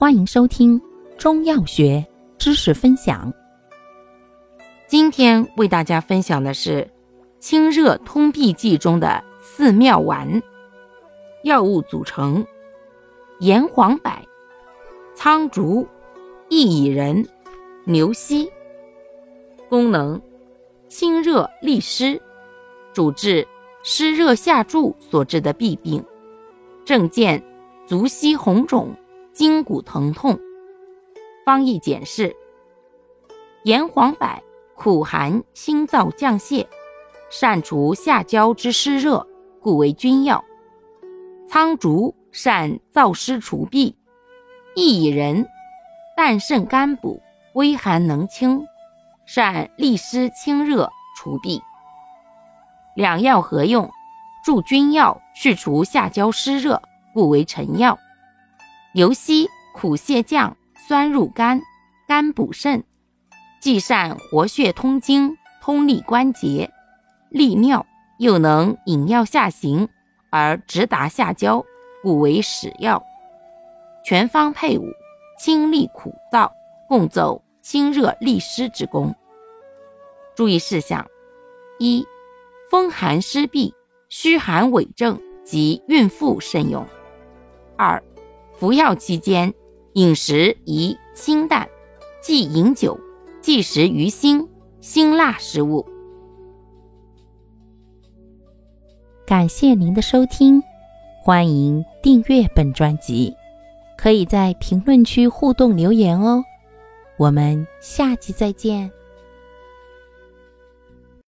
欢迎收听中药学知识分享。今天为大家分享的是清热通痹剂中的四妙丸。药物组成：炎黄柏、苍竹、薏苡仁、牛膝。功能：清热利湿，主治湿热下注所致的痹病。症见足膝红肿。筋骨疼痛。方义简释：炎黄柏苦寒清燥降泄，善除下焦之湿热，故为君药。苍竹善燥湿除痹，薏苡仁淡渗甘补，微寒能清，善利湿清热除痹。两药合用，助君药去除下焦湿热，故为臣药。牛膝苦泻降，酸入肝，肝补肾，既善活血通经，通利关节，利尿，又能引尿下行而直达下焦，故为使药。全方配伍，清利苦燥，共奏清热利湿之功。注意事项：一、风寒湿痹、虚寒痿症及孕妇慎用；二、服药期间，饮食宜清淡，忌饮酒，忌食鱼腥、辛辣食物。感谢您的收听，欢迎订阅本专辑，可以在评论区互动留言哦。我们下期再见。